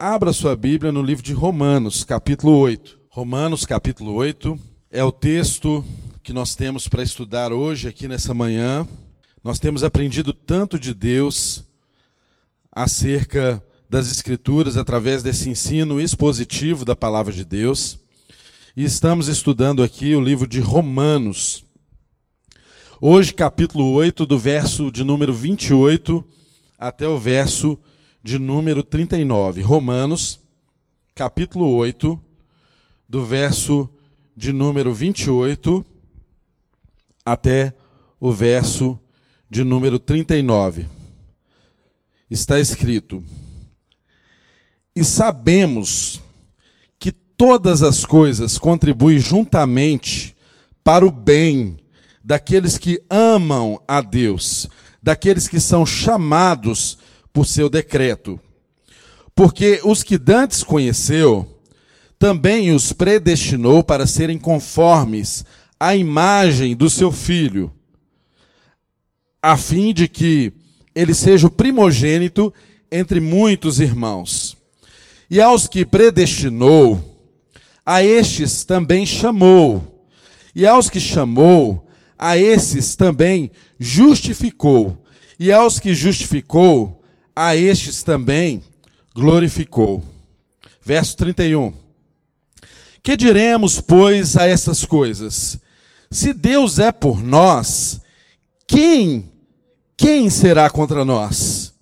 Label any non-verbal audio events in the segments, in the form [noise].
Abra sua Bíblia no livro de Romanos, capítulo 8. Romanos, capítulo 8, é o texto que nós temos para estudar hoje, aqui nessa manhã. Nós temos aprendido tanto de Deus acerca das Escrituras através desse ensino expositivo da palavra de Deus. E estamos estudando aqui o livro de Romanos. Hoje, capítulo 8, do verso de número 28 até o verso de número 39. Romanos, capítulo 8, do verso de número 28 até o verso de número 39. Está escrito: E sabemos que todas as coisas contribuem juntamente para o bem daqueles que amam a Deus, daqueles que são chamados por seu decreto. Porque os que dantes conheceu, também os predestinou para serem conformes à imagem do seu filho, a fim de que ele seja o primogênito entre muitos irmãos. E aos que predestinou, a estes também chamou. E aos que chamou, a esses também justificou. E aos que justificou, a estes também glorificou. Verso 31. Que diremos, pois, a essas coisas? Se Deus é por nós, quem, quem será contra nós?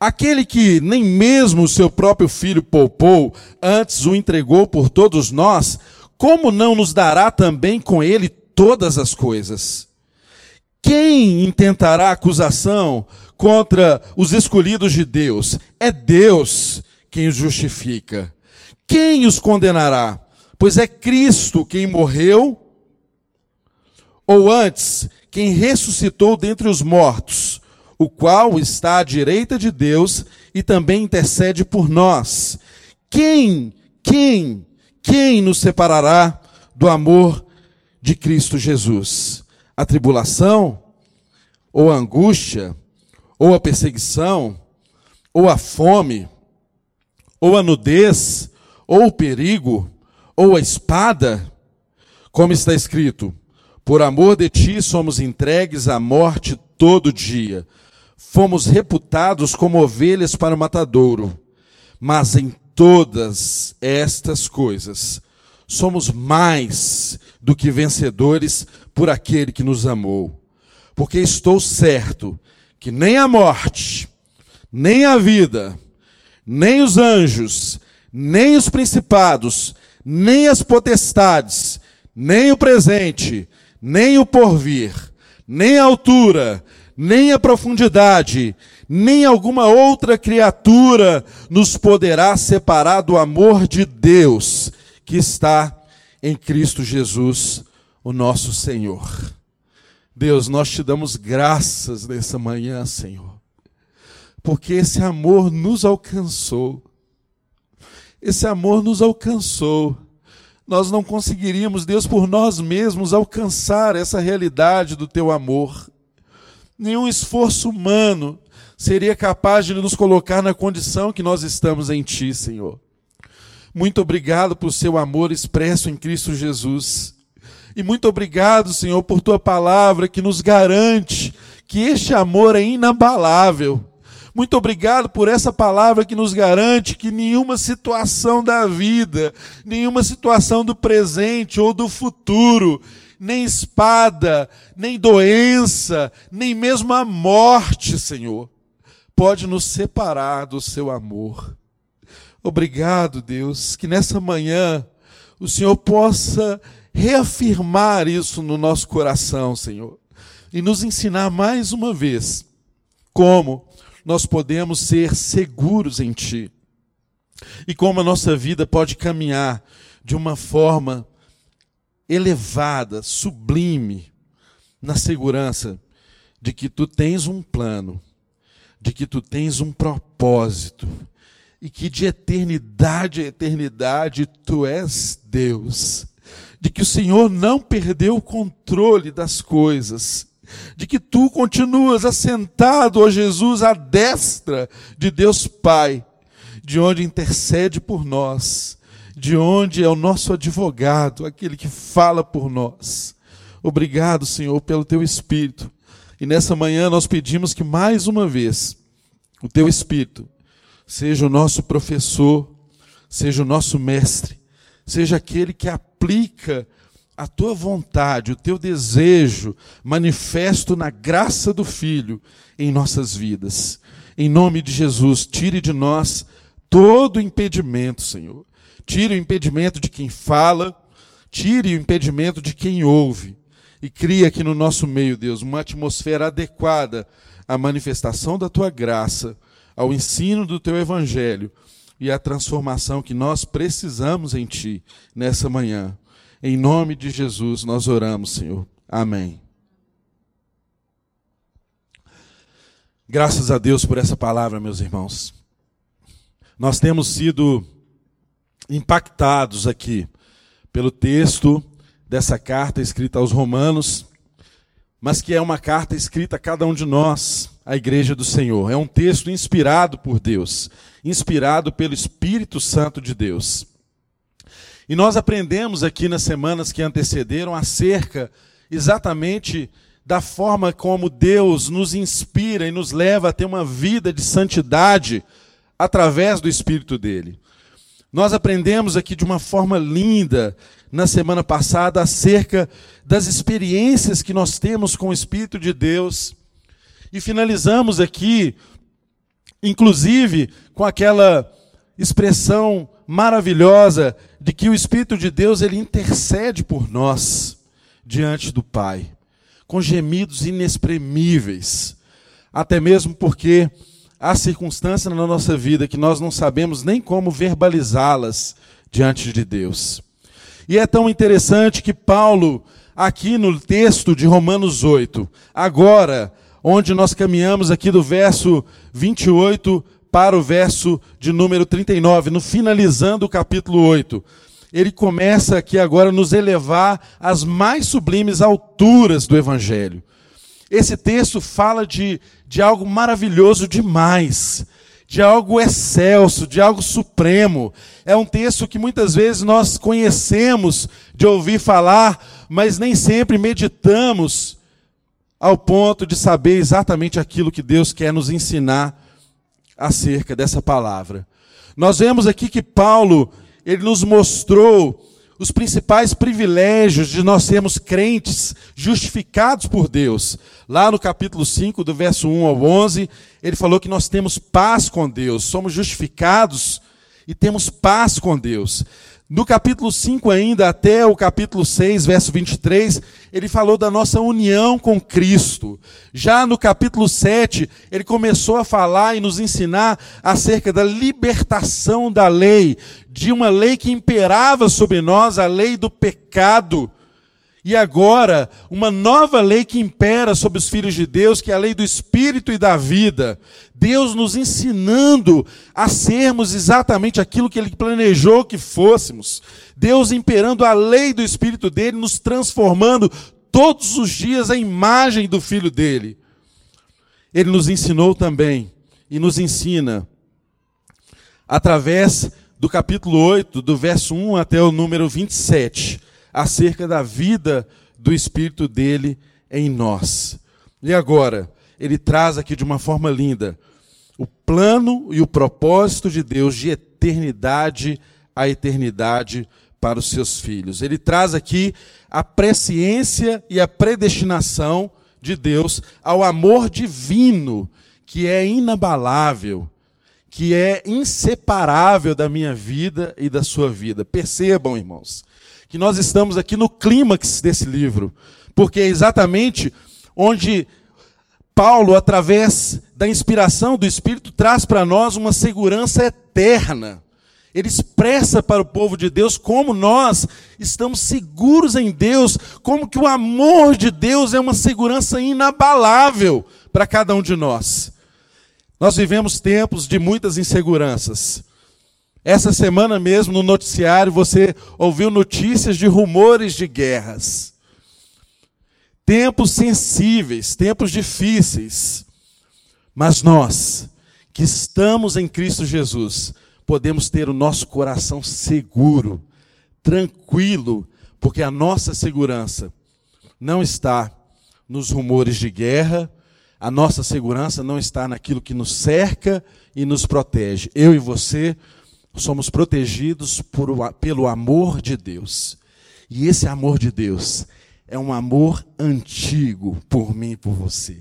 Aquele que nem mesmo o seu próprio filho poupou, antes o entregou por todos nós, como não nos dará também com ele todas as coisas? Quem intentará acusação contra os escolhidos de Deus. É Deus quem os justifica. Quem os condenará? Pois é Cristo quem morreu, ou antes, quem ressuscitou dentre os mortos, o qual está à direita de Deus e também intercede por nós. Quem, quem, quem nos separará do amor de Cristo Jesus? A tribulação? Ou a angústia? ou a perseguição, ou a fome, ou a nudez, ou o perigo, ou a espada, como está escrito: Por amor de ti somos entregues à morte todo dia. Fomos reputados como ovelhas para o matadouro. Mas em todas estas coisas somos mais do que vencedores por aquele que nos amou. Porque estou certo que nem a morte, nem a vida, nem os anjos, nem os principados, nem as potestades, nem o presente, nem o porvir, nem a altura, nem a profundidade, nem alguma outra criatura nos poderá separar do amor de Deus que está em Cristo Jesus, o nosso Senhor. Deus, nós te damos graças nessa manhã, Senhor, porque esse amor nos alcançou. Esse amor nos alcançou. Nós não conseguiríamos, Deus, por nós mesmos alcançar essa realidade do teu amor. Nenhum esforço humano seria capaz de nos colocar na condição que nós estamos em Ti, Senhor. Muito obrigado por seu amor expresso em Cristo Jesus. E muito obrigado, Senhor, por tua palavra que nos garante que este amor é inabalável. Muito obrigado por essa palavra que nos garante que nenhuma situação da vida, nenhuma situação do presente ou do futuro, nem espada, nem doença, nem mesmo a morte, Senhor, pode nos separar do seu amor. Obrigado, Deus, que nessa manhã o Senhor possa reafirmar isso no nosso coração, Senhor, e nos ensinar mais uma vez como nós podemos ser seguros em Ti e como a nossa vida pode caminhar de uma forma elevada, sublime, na segurança de que Tu tens um plano, de que Tu tens um propósito e que de eternidade a eternidade Tu és Deus de que o Senhor não perdeu o controle das coisas, de que tu continuas assentado, ó Jesus, à destra de Deus Pai, de onde intercede por nós, de onde é o nosso advogado, aquele que fala por nós. Obrigado, Senhor, pelo teu Espírito. E nessa manhã nós pedimos que mais uma vez o teu Espírito seja o nosso professor, seja o nosso mestre, seja aquele que aplica a tua vontade, o teu desejo manifesto na graça do Filho em nossas vidas. Em nome de Jesus, tire de nós todo impedimento, Senhor. Tire o impedimento de quem fala, tire o impedimento de quem ouve. E crie aqui no nosso meio, Deus, uma atmosfera adequada à manifestação da tua graça, ao ensino do teu evangelho e à transformação que nós precisamos em ti nessa manhã. Em nome de Jesus nós oramos, Senhor. Amém. Graças a Deus por essa palavra, meus irmãos. Nós temos sido impactados aqui pelo texto dessa carta escrita aos Romanos, mas que é uma carta escrita a cada um de nós, a igreja do Senhor. É um texto inspirado por Deus, inspirado pelo Espírito Santo de Deus. E nós aprendemos aqui nas semanas que antecederam acerca exatamente da forma como Deus nos inspira e nos leva a ter uma vida de santidade através do Espírito dele. Nós aprendemos aqui de uma forma linda na semana passada acerca das experiências que nós temos com o Espírito de Deus. E finalizamos aqui, inclusive, com aquela expressão maravilhosa de que o Espírito de Deus ele intercede por nós diante do Pai, com gemidos inexprimíveis, até mesmo porque há circunstâncias na nossa vida que nós não sabemos nem como verbalizá-las diante de Deus. E é tão interessante que Paulo, aqui no texto de Romanos 8, agora, onde nós caminhamos aqui do verso 28 para o verso de número 39, no finalizando o capítulo 8, ele começa aqui agora a nos elevar às mais sublimes alturas do Evangelho. Esse texto fala de, de algo maravilhoso demais, de algo excelso, de algo supremo. É um texto que muitas vezes nós conhecemos de ouvir falar, mas nem sempre meditamos ao ponto de saber exatamente aquilo que Deus quer nos ensinar acerca dessa palavra. Nós vemos aqui que Paulo, ele nos mostrou os principais privilégios de nós sermos crentes justificados por Deus. Lá no capítulo 5, do verso 1 ao 11, ele falou que nós temos paz com Deus, somos justificados e temos paz com Deus. No capítulo 5 ainda, até o capítulo 6, verso 23, ele falou da nossa união com Cristo. Já no capítulo 7, ele começou a falar e nos ensinar acerca da libertação da lei, de uma lei que imperava sobre nós, a lei do pecado. E agora, uma nova lei que impera sobre os filhos de Deus, que é a lei do Espírito e da vida. Deus nos ensinando a sermos exatamente aquilo que Ele planejou que fôssemos. Deus imperando a lei do Espírito dele, nos transformando todos os dias a imagem do Filho dele. Ele nos ensinou também, e nos ensina, através do capítulo 8, do verso 1 até o número 27 acerca da vida do Espírito dele em nós. E agora, ele traz aqui de uma forma linda o plano e o propósito de Deus de eternidade a eternidade para os seus filhos. Ele traz aqui a presciência e a predestinação de Deus ao amor divino, que é inabalável, que é inseparável da minha vida e da sua vida. Percebam, irmãos, que nós estamos aqui no clímax desse livro, porque é exatamente onde Paulo, através da inspiração do Espírito, traz para nós uma segurança eterna. Ele expressa para o povo de Deus como nós estamos seguros em Deus, como que o amor de Deus é uma segurança inabalável para cada um de nós. Nós vivemos tempos de muitas inseguranças. Essa semana mesmo, no noticiário, você ouviu notícias de rumores de guerras. Tempos sensíveis, tempos difíceis. Mas nós, que estamos em Cristo Jesus, podemos ter o nosso coração seguro, tranquilo, porque a nossa segurança não está nos rumores de guerra, a nossa segurança não está naquilo que nos cerca e nos protege. Eu e você somos protegidos por, pelo amor de Deus. E esse amor de Deus é um amor antigo por mim e por você.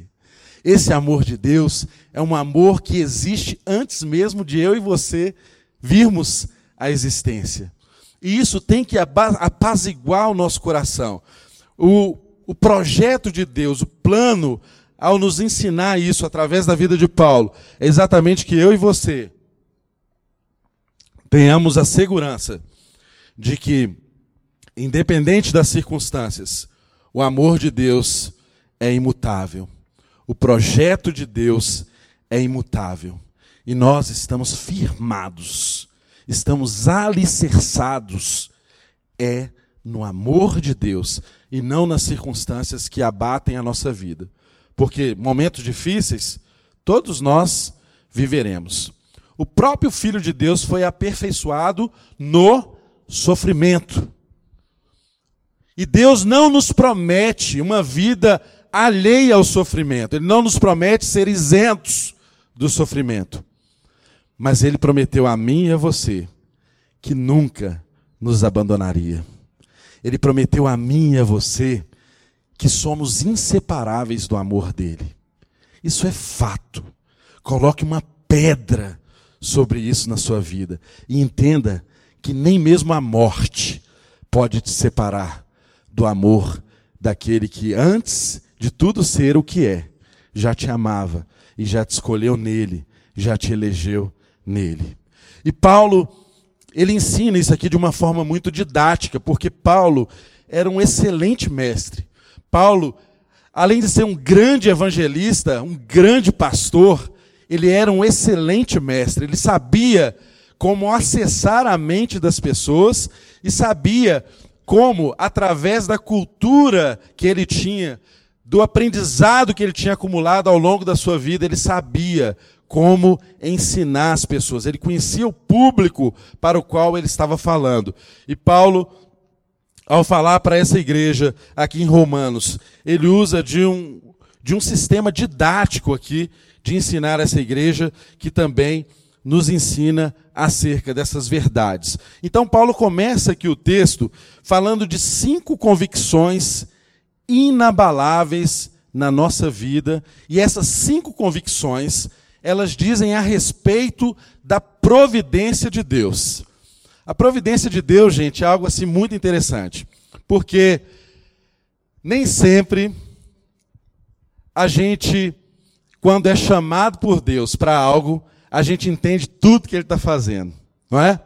Esse amor de Deus é um amor que existe antes mesmo de eu e você virmos a existência. E isso tem que apaziguar o nosso coração. O, o projeto de Deus, o plano, ao nos ensinar isso através da vida de Paulo, é exatamente que eu e você tenhamos a segurança de que, independente das circunstâncias, o amor de Deus é imutável. O projeto de Deus é imutável. E nós estamos firmados, estamos alicerçados é no amor de Deus e não nas circunstâncias que abatem a nossa vida. Porque momentos difíceis, todos nós viveremos. O próprio Filho de Deus foi aperfeiçoado no sofrimento. E Deus não nos promete uma vida alheia ao sofrimento. Ele não nos promete ser isentos do sofrimento. Mas ele prometeu a mim e a você que nunca nos abandonaria. Ele prometeu a mim e a você que somos inseparáveis do amor dele. Isso é fato. Coloque uma pedra sobre isso na sua vida e entenda que nem mesmo a morte pode te separar do amor daquele que antes de tudo ser o que é, já te amava e já te escolheu nele, já te elegeu nele. E Paulo, ele ensina isso aqui de uma forma muito didática, porque Paulo era um excelente mestre. Paulo, além de ser um grande evangelista, um grande pastor, ele era um excelente mestre. Ele sabia como acessar a mente das pessoas e sabia como, através da cultura que ele tinha, do aprendizado que ele tinha acumulado ao longo da sua vida, ele sabia como ensinar as pessoas. Ele conhecia o público para o qual ele estava falando. E Paulo, ao falar para essa igreja aqui em Romanos, ele usa de um, de um sistema didático aqui de ensinar essa igreja que também nos ensina acerca dessas verdades. Então, Paulo começa aqui o texto falando de cinco convicções inabaláveis na nossa vida, e essas cinco convicções, elas dizem a respeito da providência de Deus. A providência de Deus, gente, é algo assim muito interessante, porque nem sempre a gente, quando é chamado por Deus para algo, a gente entende tudo que ele está fazendo, não é?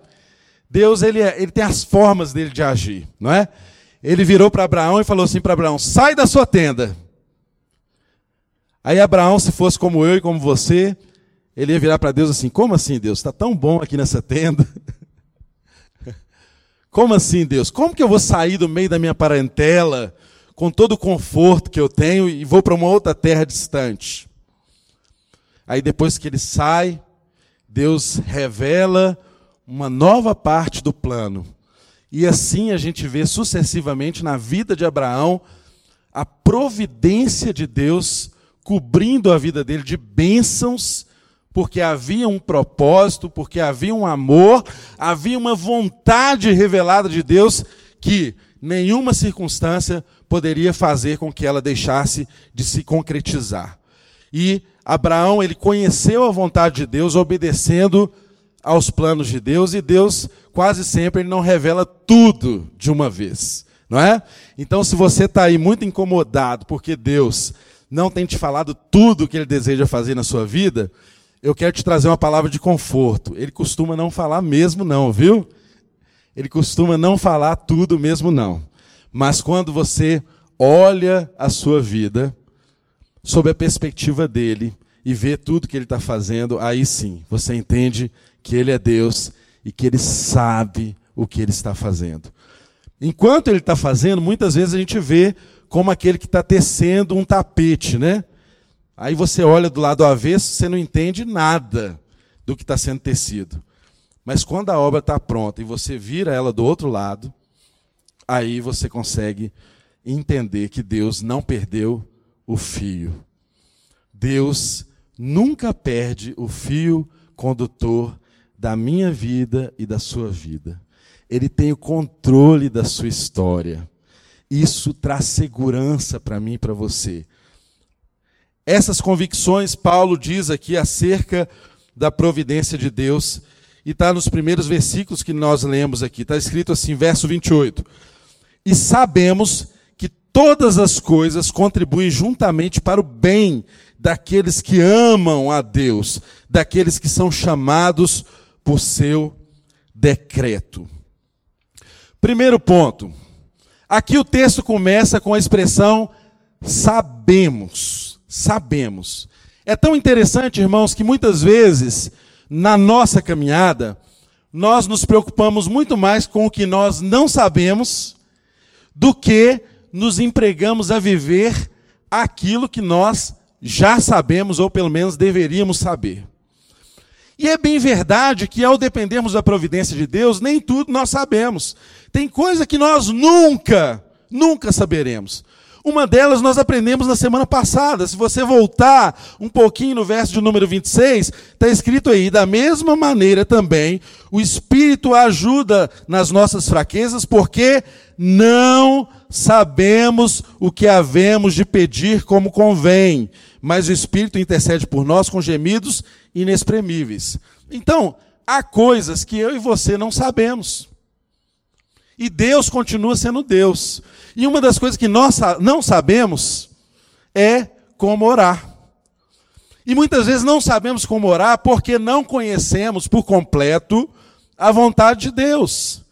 Deus ele, é, ele tem as formas dele de agir, não é? ele virou para Abraão e falou assim para Abraão: sai da sua tenda. Aí Abraão, se fosse como eu e como você, ele ia virar para Deus assim: como assim, Deus? Está tão bom aqui nessa tenda. [laughs] Como assim, Deus? Como que eu vou sair do meio da minha parentela, com todo o conforto que eu tenho, e vou para uma outra terra distante? Aí depois que ele sai, Deus revela uma nova parte do plano. E assim a gente vê sucessivamente na vida de Abraão a providência de Deus cobrindo a vida dele de bênçãos, porque havia um propósito, porque havia um amor, havia uma vontade revelada de Deus que nenhuma circunstância poderia fazer com que ela deixasse de se concretizar. E Abraão, ele conheceu a vontade de Deus obedecendo aos planos de Deus e Deus quase sempre ele não revela tudo de uma vez, não é? Então, se você está aí muito incomodado porque Deus não tem te falado tudo o que Ele deseja fazer na sua vida, eu quero te trazer uma palavra de conforto. Ele costuma não falar mesmo, não, viu? Ele costuma não falar tudo mesmo, não. Mas quando você olha a sua vida sob a perspectiva dele e vê tudo que ele está fazendo, aí sim você entende que Ele é Deus e que Ele sabe o que Ele está fazendo. Enquanto Ele está fazendo, muitas vezes a gente vê como aquele que está tecendo um tapete, né? Aí você olha do lado avesso, você não entende nada do que está sendo tecido. Mas quando a obra está pronta e você vira ela do outro lado, aí você consegue entender que Deus não perdeu o fio. Deus nunca perde o fio condutor da minha vida e da sua vida. Ele tem o controle da sua história. Isso traz segurança para mim e para você. Essas convicções, Paulo diz aqui acerca da providência de Deus, e está nos primeiros versículos que nós lemos aqui. Está escrito assim, verso 28. E sabemos todas as coisas contribuem juntamente para o bem daqueles que amam a Deus, daqueles que são chamados por seu decreto. Primeiro ponto. Aqui o texto começa com a expressão sabemos. Sabemos. É tão interessante, irmãos, que muitas vezes na nossa caminhada nós nos preocupamos muito mais com o que nós não sabemos do que nos empregamos a viver aquilo que nós já sabemos ou pelo menos deveríamos saber. E é bem verdade que ao dependermos da providência de Deus, nem tudo nós sabemos. Tem coisa que nós nunca, nunca saberemos. Uma delas nós aprendemos na semana passada. Se você voltar um pouquinho no verso de número 26, está escrito aí: da mesma maneira também, o Espírito ajuda nas nossas fraquezas, porque não sabemos o que havemos de pedir como convém, mas o Espírito intercede por nós com gemidos inexprimíveis. Então, há coisas que eu e você não sabemos. E Deus continua sendo Deus. E uma das coisas que nós não sabemos é como orar. E muitas vezes não sabemos como orar porque não conhecemos por completo a vontade de Deus.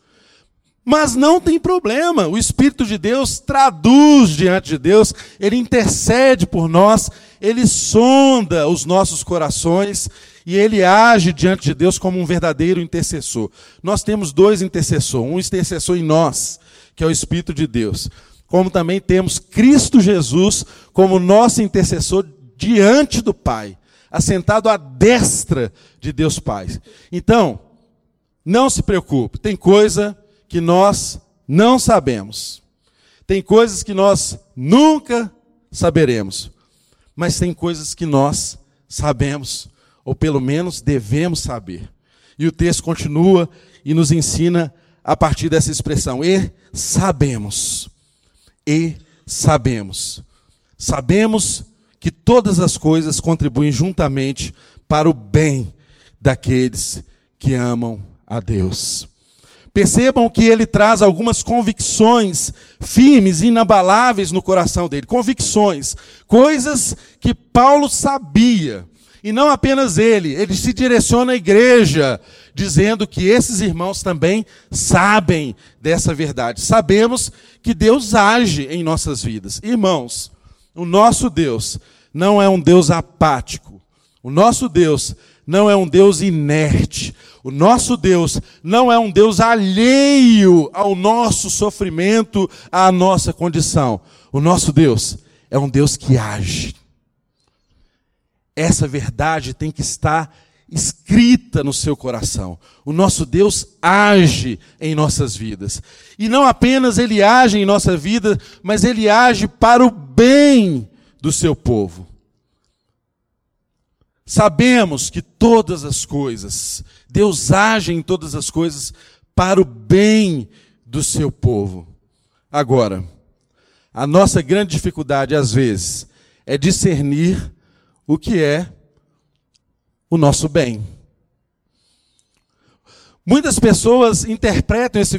Mas não tem problema, o Espírito de Deus traduz diante de Deus, ele intercede por nós, ele sonda os nossos corações e ele age diante de Deus como um verdadeiro intercessor. Nós temos dois intercessores, um intercessor em nós, que é o Espírito de Deus, como também temos Cristo Jesus como nosso intercessor diante do Pai, assentado à destra de Deus Pai. Então, não se preocupe, tem coisa que nós não sabemos. Tem coisas que nós nunca saberemos, mas tem coisas que nós sabemos, ou pelo menos devemos saber. E o texto continua e nos ensina a partir dessa expressão: e sabemos. E sabemos. Sabemos que todas as coisas contribuem juntamente para o bem daqueles que amam a Deus. Percebam que ele traz algumas convicções firmes, inabaláveis no coração dele. Convicções, coisas que Paulo sabia. E não apenas ele, ele se direciona à igreja, dizendo que esses irmãos também sabem dessa verdade. Sabemos que Deus age em nossas vidas. Irmãos, o nosso Deus não é um Deus apático. O nosso Deus não é um Deus inerte. O nosso Deus não é um Deus alheio ao nosso sofrimento, à nossa condição. O nosso Deus é um Deus que age. Essa verdade tem que estar escrita no seu coração. O nosso Deus age em nossas vidas. E não apenas ele age em nossa vida, mas ele age para o bem do seu povo. Sabemos que todas as coisas, Deus age em todas as coisas para o bem do seu povo. Agora, a nossa grande dificuldade, às vezes, é discernir o que é o nosso bem. Muitas pessoas interpretam esse,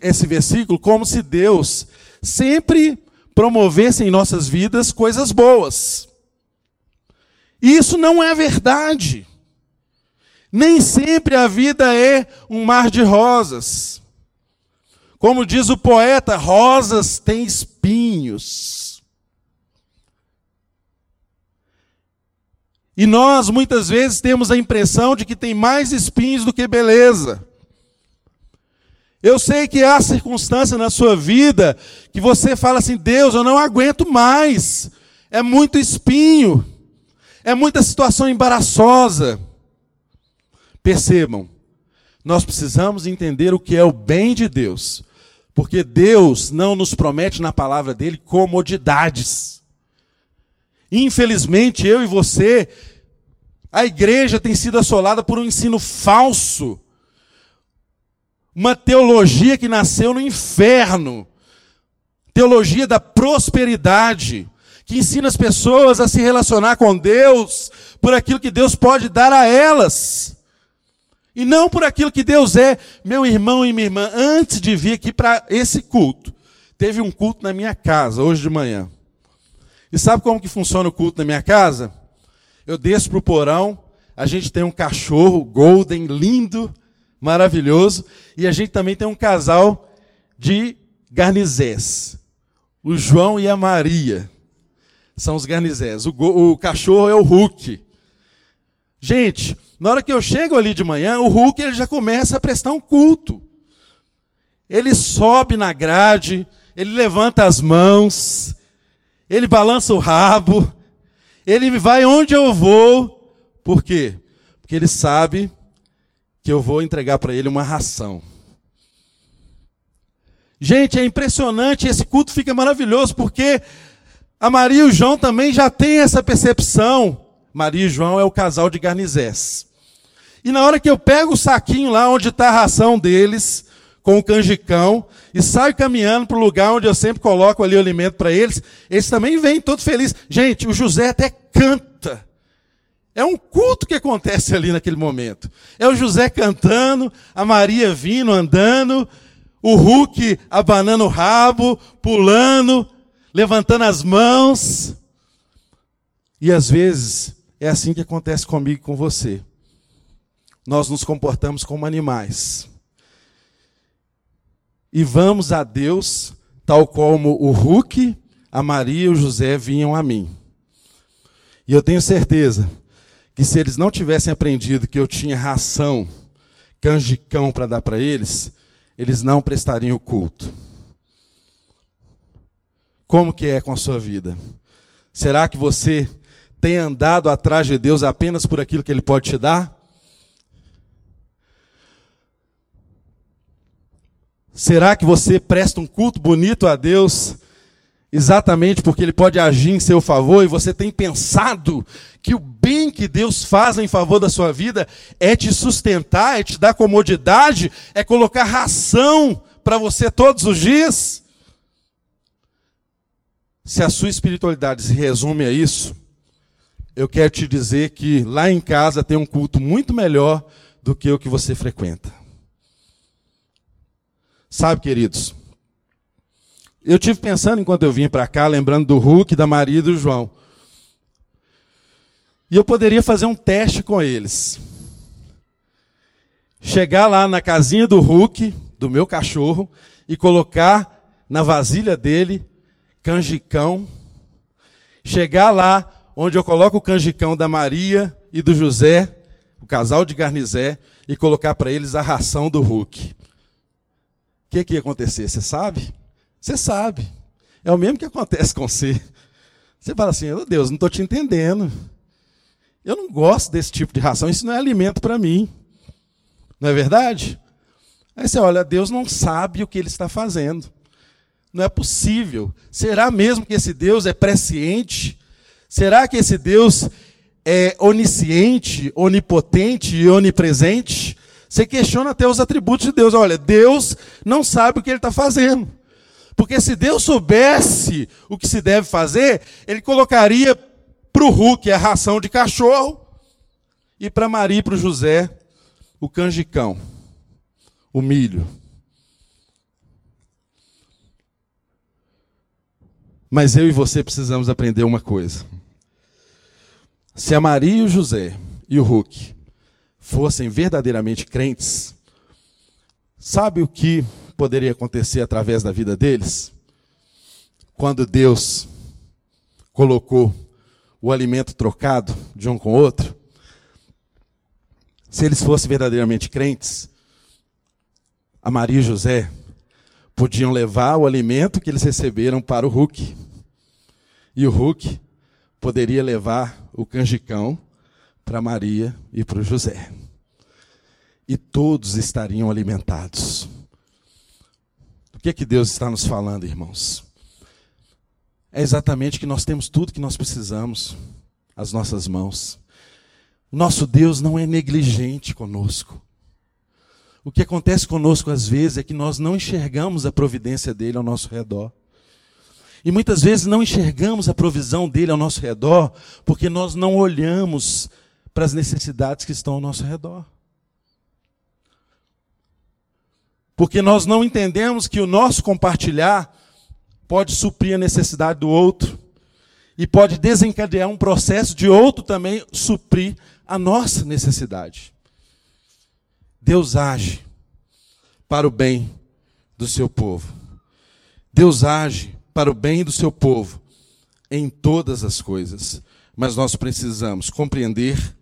esse versículo como se Deus sempre promovesse em nossas vidas coisas boas. E isso não é verdade. Nem sempre a vida é um mar de rosas. Como diz o poeta, rosas têm espinhos. E nós muitas vezes temos a impressão de que tem mais espinhos do que beleza. Eu sei que há circunstância na sua vida que você fala assim: Deus, eu não aguento mais, é muito espinho. É muita situação embaraçosa. Percebam, nós precisamos entender o que é o bem de Deus. Porque Deus não nos promete na palavra dele comodidades. Infelizmente, eu e você, a igreja tem sido assolada por um ensino falso. Uma teologia que nasceu no inferno. Teologia da prosperidade, que ensina as pessoas a se relacionar com Deus por aquilo que Deus pode dar a elas. E não por aquilo que Deus é. Meu irmão e minha irmã, antes de vir aqui para esse culto, teve um culto na minha casa, hoje de manhã. E sabe como que funciona o culto na minha casa? Eu desço para o porão, a gente tem um cachorro golden, lindo, maravilhoso, e a gente também tem um casal de garnizés. O João e a Maria são os garnizés. O, o cachorro é o Hulk. Gente, na hora que eu chego ali de manhã, o Hulk ele já começa a prestar um culto. Ele sobe na grade, ele levanta as mãos, ele balança o rabo, ele vai onde eu vou. Por quê? Porque ele sabe que eu vou entregar para ele uma ração. Gente, é impressionante, esse culto fica maravilhoso, porque a Maria e o João também já têm essa percepção. Maria e João é o casal de Garnizés. E na hora que eu pego o saquinho lá onde está a ração deles, com o canjicão, e saio caminhando para o lugar onde eu sempre coloco ali o alimento para eles, eles também vêm todos felizes. Gente, o José até canta. É um culto que acontece ali naquele momento. É o José cantando, a Maria vindo, andando, o Hulk abanando o rabo, pulando, levantando as mãos. E às vezes é assim que acontece comigo e com você. Nós nos comportamos como animais. E vamos a Deus tal como o Hulk, a Maria e o José vinham a mim. E eu tenho certeza que se eles não tivessem aprendido que eu tinha ração, canjicão para dar para eles, eles não prestariam o culto. Como que é com a sua vida? Será que você tem andado atrás de Deus apenas por aquilo que Ele pode te dar? Será que você presta um culto bonito a Deus exatamente porque Ele pode agir em seu favor e você tem pensado que o bem que Deus faz em favor da sua vida é te sustentar, é te dar comodidade, é colocar ração para você todos os dias? Se a sua espiritualidade se resume a isso, eu quero te dizer que lá em casa tem um culto muito melhor do que o que você frequenta. Sabe, queridos, eu tive pensando enquanto eu vim para cá, lembrando do Hulk, da Maria e do João. E eu poderia fazer um teste com eles. Chegar lá na casinha do Hulk, do meu cachorro, e colocar na vasilha dele canjicão. Chegar lá onde eu coloco o canjicão da Maria e do José, o casal de Garnizé, e colocar para eles a ração do Hulk. O que, que ia acontecer? Você sabe? Você sabe. É o mesmo que acontece com você. Você fala assim, oh, Deus, não estou te entendendo. Eu não gosto desse tipo de ração, isso não é alimento para mim. Não é verdade? Aí você olha, Deus não sabe o que ele está fazendo. Não é possível. Será mesmo que esse Deus é presciente? Será que esse Deus é onisciente, onipotente e onipresente? Você questiona até os atributos de Deus. Olha, Deus não sabe o que ele está fazendo. Porque se Deus soubesse o que se deve fazer, ele colocaria para o Hulk a ração de cachorro e para Maria e para o José o canjicão, o milho. Mas eu e você precisamos aprender uma coisa. Se a Maria e o José e o Hulk fossem verdadeiramente crentes, sabe o que poderia acontecer através da vida deles? Quando Deus colocou o alimento trocado de um com o outro, se eles fossem verdadeiramente crentes, a Maria e José podiam levar o alimento que eles receberam para o Hulk. E o Hulk poderia levar o canjicão para Maria e para o José. e todos estariam alimentados. O que é que Deus está nos falando, irmãos? É exatamente que nós temos tudo que nós precisamos às nossas mãos. Nosso Deus não é negligente conosco. O que acontece conosco às vezes é que nós não enxergamos a providência dele ao nosso redor. E muitas vezes não enxergamos a provisão dele ao nosso redor porque nós não olhamos para as necessidades que estão ao nosso redor. Porque nós não entendemos que o nosso compartilhar pode suprir a necessidade do outro e pode desencadear um processo de outro também suprir a nossa necessidade. Deus age para o bem do seu povo. Deus age para o bem do seu povo em todas as coisas. Mas nós precisamos compreender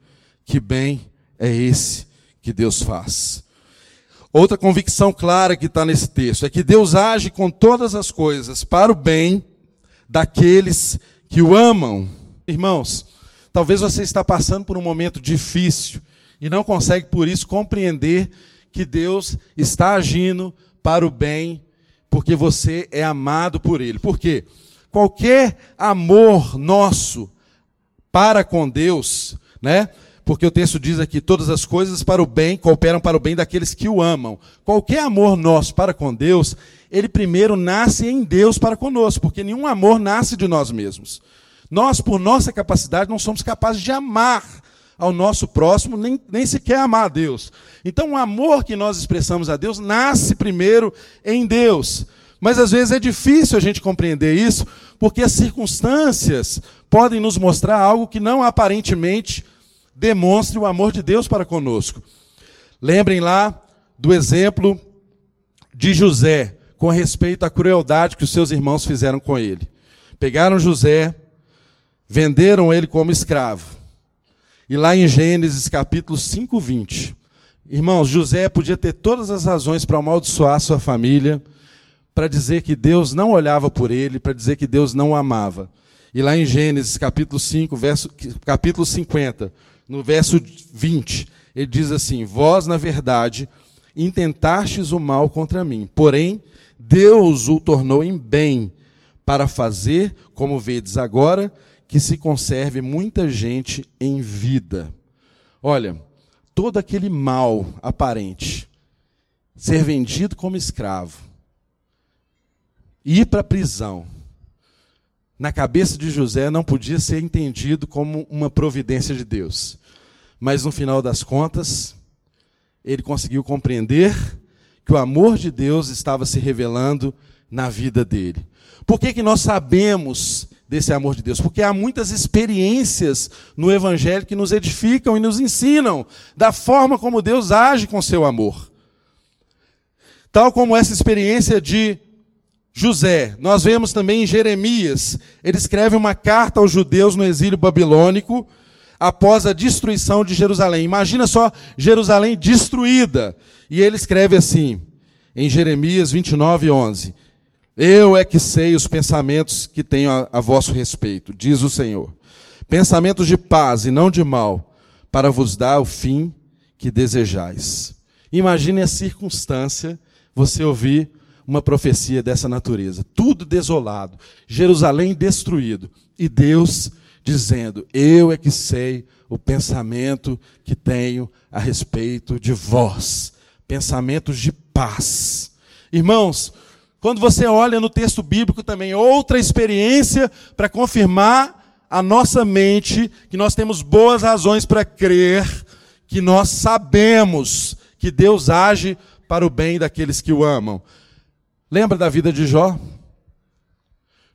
que bem é esse que Deus faz. Outra convicção clara que está nesse texto é que Deus age com todas as coisas para o bem daqueles que o amam. Irmãos, Talvez você está passando por um momento difícil e não consegue por isso compreender que Deus está agindo para o bem, porque você é amado por ele. Por quê? Qualquer amor nosso para com Deus, né? Porque o texto diz aqui: todas as coisas para o bem cooperam para o bem daqueles que o amam. Qualquer amor nosso para com Deus, ele primeiro nasce em Deus para conosco, porque nenhum amor nasce de nós mesmos. Nós, por nossa capacidade, não somos capazes de amar ao nosso próximo, nem, nem sequer amar a Deus. Então, o amor que nós expressamos a Deus nasce primeiro em Deus. Mas às vezes é difícil a gente compreender isso, porque as circunstâncias podem nos mostrar algo que não aparentemente demonstre o amor de Deus para conosco. Lembrem lá do exemplo de José com respeito à crueldade que os seus irmãos fizeram com ele. Pegaram José, venderam ele como escravo. E lá em Gênesis capítulo 5, 20. Irmãos, José podia ter todas as razões para amaldiçoar sua família, para dizer que Deus não olhava por ele, para dizer que Deus não o amava. E lá em Gênesis capítulo 5, verso, capítulo 50, no verso 20, ele diz assim: Vós, na verdade, intentastes o mal contra mim, porém Deus o tornou em bem, para fazer, como vedes agora, que se conserve muita gente em vida. Olha, todo aquele mal aparente, ser vendido como escravo, ir para a prisão, na cabeça de José não podia ser entendido como uma providência de Deus. Mas no final das contas, ele conseguiu compreender que o amor de Deus estava se revelando na vida dele. Por que, que nós sabemos desse amor de Deus? Porque há muitas experiências no Evangelho que nos edificam e nos ensinam da forma como Deus age com seu amor. Tal como essa experiência de José, nós vemos também em Jeremias, ele escreve uma carta aos judeus no exílio babilônico, após a destruição de Jerusalém. Imagina só Jerusalém destruída. E ele escreve assim, em Jeremias 29, 11: eu é que sei os pensamentos que tenho a, a vosso respeito, diz o Senhor. Pensamentos de paz e não de mal, para vos dar o fim que desejais. Imagine a circunstância você ouvir uma profecia dessa natureza. Tudo desolado, Jerusalém destruído, e Deus dizendo: Eu é que sei o pensamento que tenho a respeito de vós, pensamentos de paz. Irmãos, quando você olha no texto bíblico também, outra experiência para confirmar a nossa mente que nós temos boas razões para crer que nós sabemos que Deus age para o bem daqueles que o amam. Lembra da vida de Jó?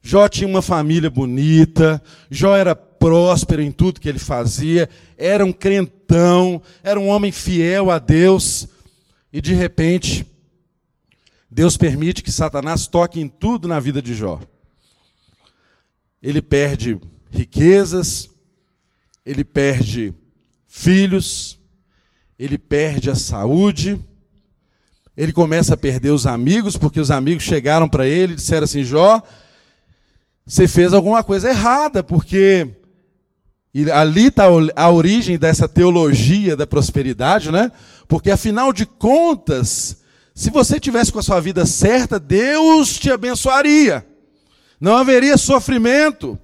Jó tinha uma família bonita, Jó era próspero em tudo que ele fazia, era um crentão, era um homem fiel a Deus, e de repente Deus permite que Satanás toque em tudo na vida de Jó. Ele perde riquezas, ele perde filhos, ele perde a saúde, ele começa a perder os amigos, porque os amigos chegaram para ele e disseram assim: Jó, você fez alguma coisa errada, porque e ali está a origem dessa teologia da prosperidade, né? Porque afinal de contas, se você tivesse com a sua vida certa, Deus te abençoaria. Não haveria sofrimento.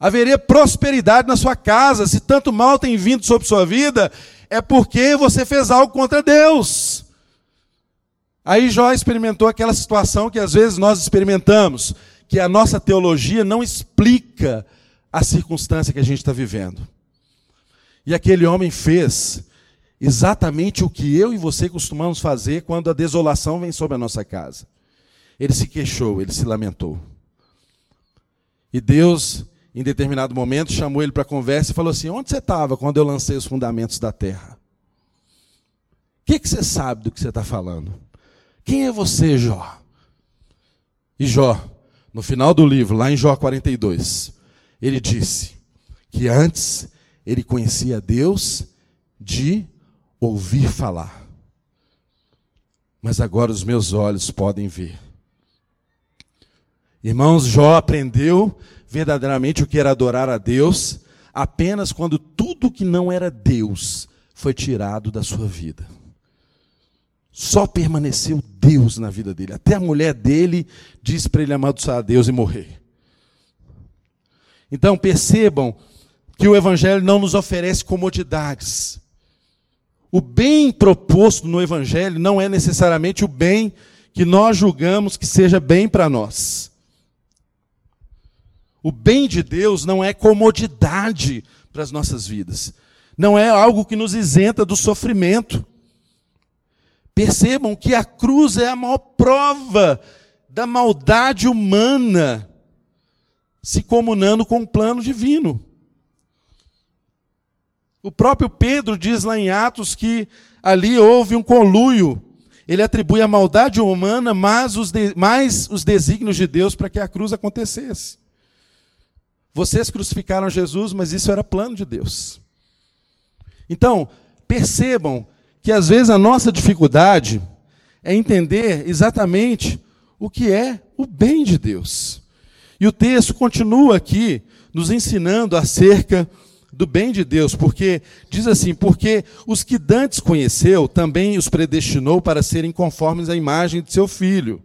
Haveria prosperidade na sua casa. Se tanto mal tem vindo sobre sua vida, é porque você fez algo contra Deus. Aí Jó experimentou aquela situação que às vezes nós experimentamos, que a nossa teologia não explica a circunstância que a gente está vivendo. E aquele homem fez exatamente o que eu e você costumamos fazer quando a desolação vem sobre a nossa casa. Ele se queixou, ele se lamentou. E Deus, em determinado momento, chamou ele para conversa e falou assim: Onde você estava quando eu lancei os fundamentos da terra? O que, que você sabe do que você está falando? Quem é você, Jó? E Jó, no final do livro, lá em Jó 42, ele disse que antes ele conhecia Deus de ouvir falar. Mas agora os meus olhos podem ver. Irmãos, Jó aprendeu verdadeiramente o que era adorar a Deus apenas quando tudo que não era Deus foi tirado da sua vida. Só permaneceu Deus na vida dele. Até a mulher dele disse para ele amaldiçoar a Deus e morrer. Então percebam que o Evangelho não nos oferece comodidades. O bem proposto no Evangelho não é necessariamente o bem que nós julgamos que seja bem para nós. O bem de Deus não é comodidade para as nossas vidas. Não é algo que nos isenta do sofrimento. Percebam que a cruz é a maior prova da maldade humana se comunando com o plano divino. O próprio Pedro diz lá em Atos que ali houve um conluio. Ele atribui a maldade humana, mas os, de, mais os desígnios de Deus para que a cruz acontecesse. Vocês crucificaram Jesus, mas isso era plano de Deus. Então, percebam que às vezes a nossa dificuldade é entender exatamente o que é o bem de Deus. E o texto continua aqui nos ensinando acerca do bem de Deus, porque diz assim: porque os que dantes conheceu, também os predestinou para serem conformes à imagem de seu filho,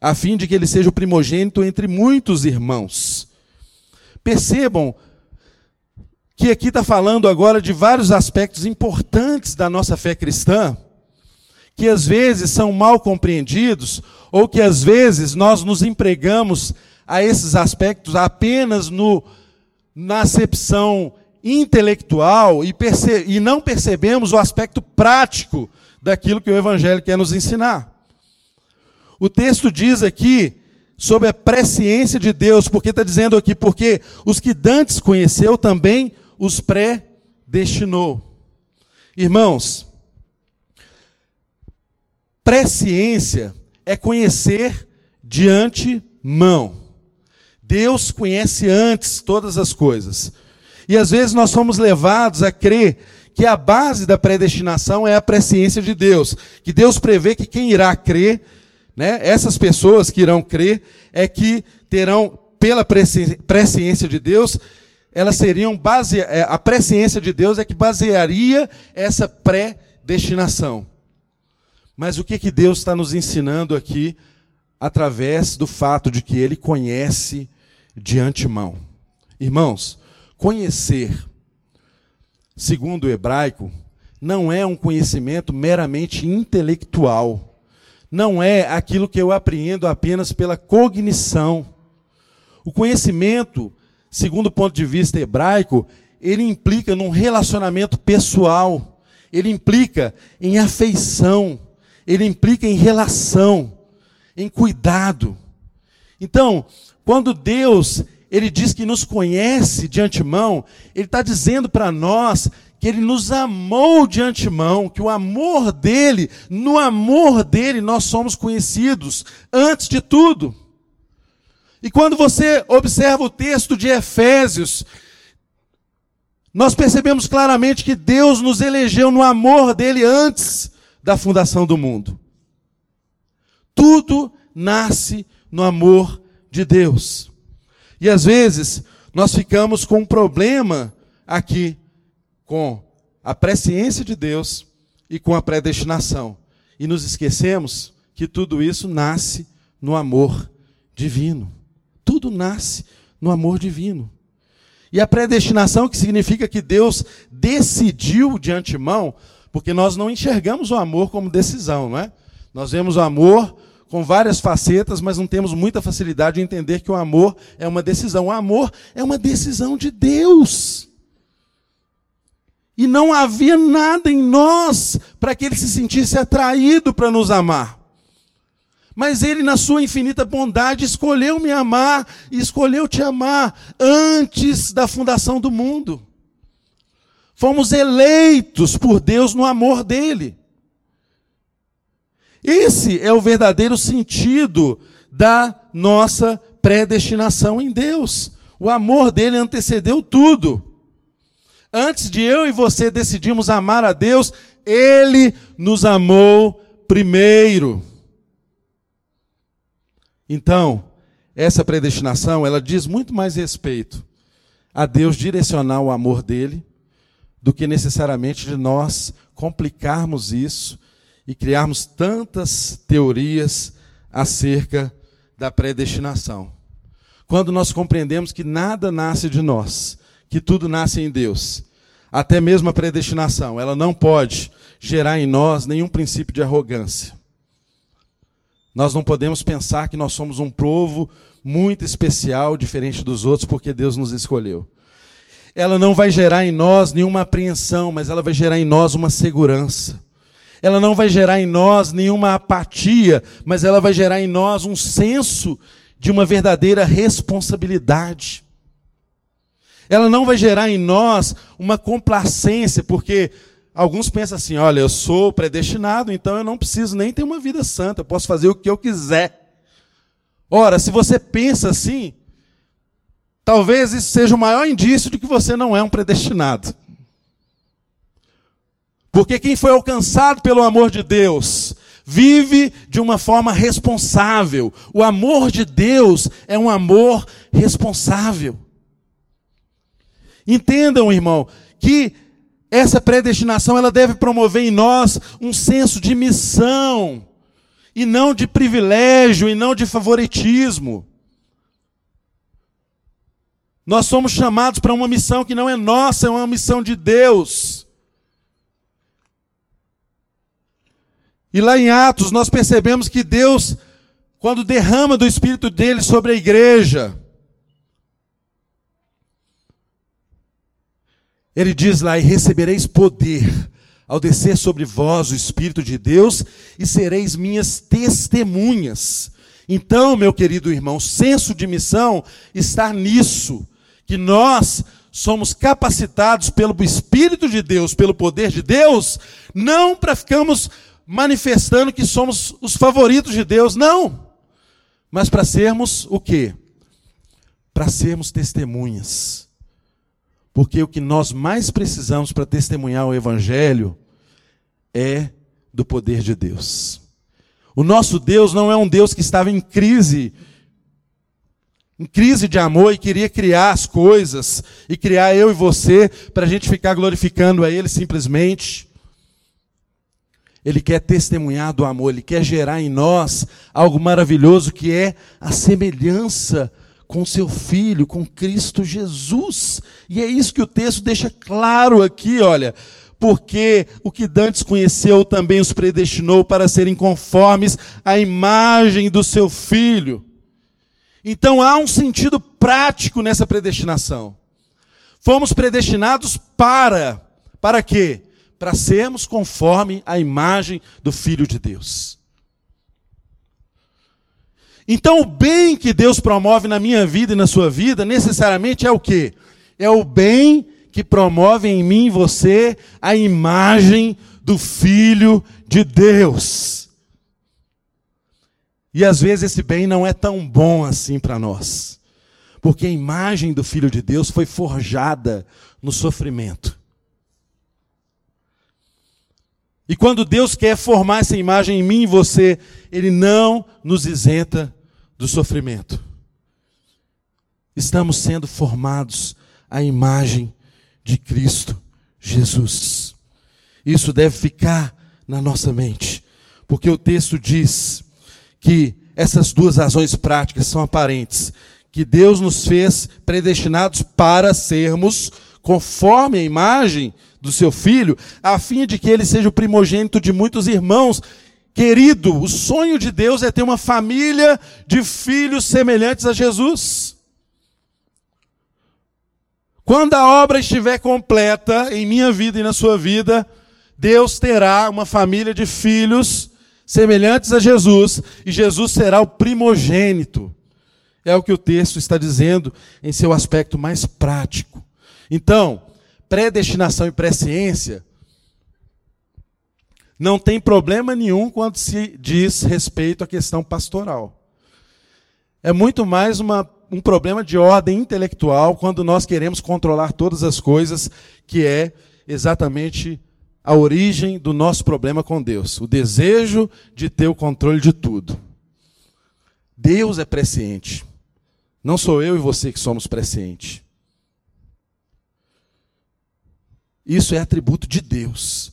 a fim de que ele seja o primogênito entre muitos irmãos. Percebam que aqui está falando agora de vários aspectos importantes da nossa fé cristã, que às vezes são mal compreendidos, ou que às vezes nós nos empregamos a esses aspectos apenas no na acepção intelectual e, perce e não percebemos o aspecto prático daquilo que o Evangelho quer nos ensinar. O texto diz aqui sobre a presciência de Deus, porque está dizendo aqui, porque os que dantes conheceu também os predestinou. Irmãos, presciência é conhecer de antemão. Deus conhece antes todas as coisas. E às vezes nós somos levados a crer que a base da predestinação é a presciência de Deus, que Deus prevê que quem irá crer, né, essas pessoas que irão crer, é que terão, pela presciência de Deus, elas seriam base, é, a presciência de Deus é que basearia essa predestinação. Mas o que, que Deus está nos ensinando aqui, através do fato de que Ele conhece de antemão. Irmãos, conhecer, segundo o hebraico, não é um conhecimento meramente intelectual. Não é aquilo que eu apreendo apenas pela cognição. O conhecimento, segundo o ponto de vista hebraico, ele implica num relacionamento pessoal, ele implica em afeição, ele implica em relação, em cuidado. Então, quando Deus ele diz que nos conhece de antemão, ele está dizendo para nós que ele nos amou de antemão, que o amor dele, no amor dele nós somos conhecidos antes de tudo. E quando você observa o texto de Efésios, nós percebemos claramente que Deus nos elegeu no amor dele antes da fundação do mundo. Tudo nasce no amor de Deus. E às vezes nós ficamos com um problema aqui com a presciência de Deus e com a predestinação. E nos esquecemos que tudo isso nasce no amor divino. Tudo nasce no amor divino. E a predestinação, que significa que Deus decidiu de antemão, porque nós não enxergamos o amor como decisão, não é? Nós vemos o amor com várias facetas, mas não temos muita facilidade de entender que o amor é uma decisão. O amor é uma decisão de Deus. E não havia nada em nós para que ele se sentisse atraído para nos amar. Mas ele, na sua infinita bondade, escolheu me amar e escolheu te amar antes da fundação do mundo. Fomos eleitos por Deus no amor dele. Esse é o verdadeiro sentido da nossa predestinação em Deus. O amor dele antecedeu tudo. Antes de eu e você decidirmos amar a Deus, ele nos amou primeiro. Então, essa predestinação, ela diz muito mais respeito a Deus direcionar o amor dele do que necessariamente de nós complicarmos isso e criarmos tantas teorias acerca da predestinação. Quando nós compreendemos que nada nasce de nós, que tudo nasce em Deus, até mesmo a predestinação, ela não pode gerar em nós nenhum princípio de arrogância. Nós não podemos pensar que nós somos um povo muito especial, diferente dos outros, porque Deus nos escolheu. Ela não vai gerar em nós nenhuma apreensão, mas ela vai gerar em nós uma segurança ela não vai gerar em nós nenhuma apatia, mas ela vai gerar em nós um senso de uma verdadeira responsabilidade. Ela não vai gerar em nós uma complacência, porque alguns pensam assim: olha, eu sou predestinado, então eu não preciso nem ter uma vida santa, eu posso fazer o que eu quiser. Ora, se você pensa assim, talvez isso seja o maior indício de que você não é um predestinado. Porque quem foi alcançado pelo amor de Deus vive de uma forma responsável. O amor de Deus é um amor responsável. Entendam, irmão, que essa predestinação ela deve promover em nós um senso de missão e não de privilégio e não de favoritismo. Nós somos chamados para uma missão que não é nossa, é uma missão de Deus. E lá em Atos nós percebemos que Deus, quando derrama do Espírito dele sobre a igreja, ele diz lá: E recebereis poder ao descer sobre vós o Espírito de Deus, e sereis minhas testemunhas. Então, meu querido irmão, senso de missão está nisso, que nós somos capacitados pelo Espírito de Deus, pelo poder de Deus, não para ficarmos manifestando que somos os favoritos de Deus, não. Mas para sermos o quê? Para sermos testemunhas. Porque o que nós mais precisamos para testemunhar o evangelho é do poder de Deus. O nosso Deus não é um Deus que estava em crise, em crise de amor e queria criar as coisas e criar eu e você para a gente ficar glorificando a Ele simplesmente. Ele quer testemunhar do amor, ele quer gerar em nós algo maravilhoso que é a semelhança com seu filho, com Cristo Jesus. E é isso que o texto deixa claro aqui, olha. Porque o que Dantes conheceu também os predestinou para serem conformes à imagem do seu filho. Então há um sentido prático nessa predestinação. Fomos predestinados para, para quê? Para sermos conforme a imagem do Filho de Deus. Então, o bem que Deus promove na minha vida e na sua vida, necessariamente é o quê? É o bem que promove em mim e você a imagem do Filho de Deus. E às vezes esse bem não é tão bom assim para nós, porque a imagem do Filho de Deus foi forjada no sofrimento. E quando Deus quer formar essa imagem em mim e você, Ele não nos isenta do sofrimento. Estamos sendo formados à imagem de Cristo Jesus. Isso deve ficar na nossa mente, porque o texto diz que essas duas razões práticas são aparentes, que Deus nos fez predestinados para sermos conforme a imagem do seu filho, a fim de que ele seja o primogênito de muitos irmãos. Querido, o sonho de Deus é ter uma família de filhos semelhantes a Jesus. Quando a obra estiver completa em minha vida e na sua vida, Deus terá uma família de filhos semelhantes a Jesus, e Jesus será o primogênito. É o que o texto está dizendo em seu aspecto mais prático. Então, predestinação e presciência não tem problema nenhum quando se diz respeito à questão pastoral. É muito mais uma, um problema de ordem intelectual quando nós queremos controlar todas as coisas, que é exatamente a origem do nosso problema com Deus, o desejo de ter o controle de tudo. Deus é presciente. Não sou eu e você que somos prescientes. Isso é atributo de Deus.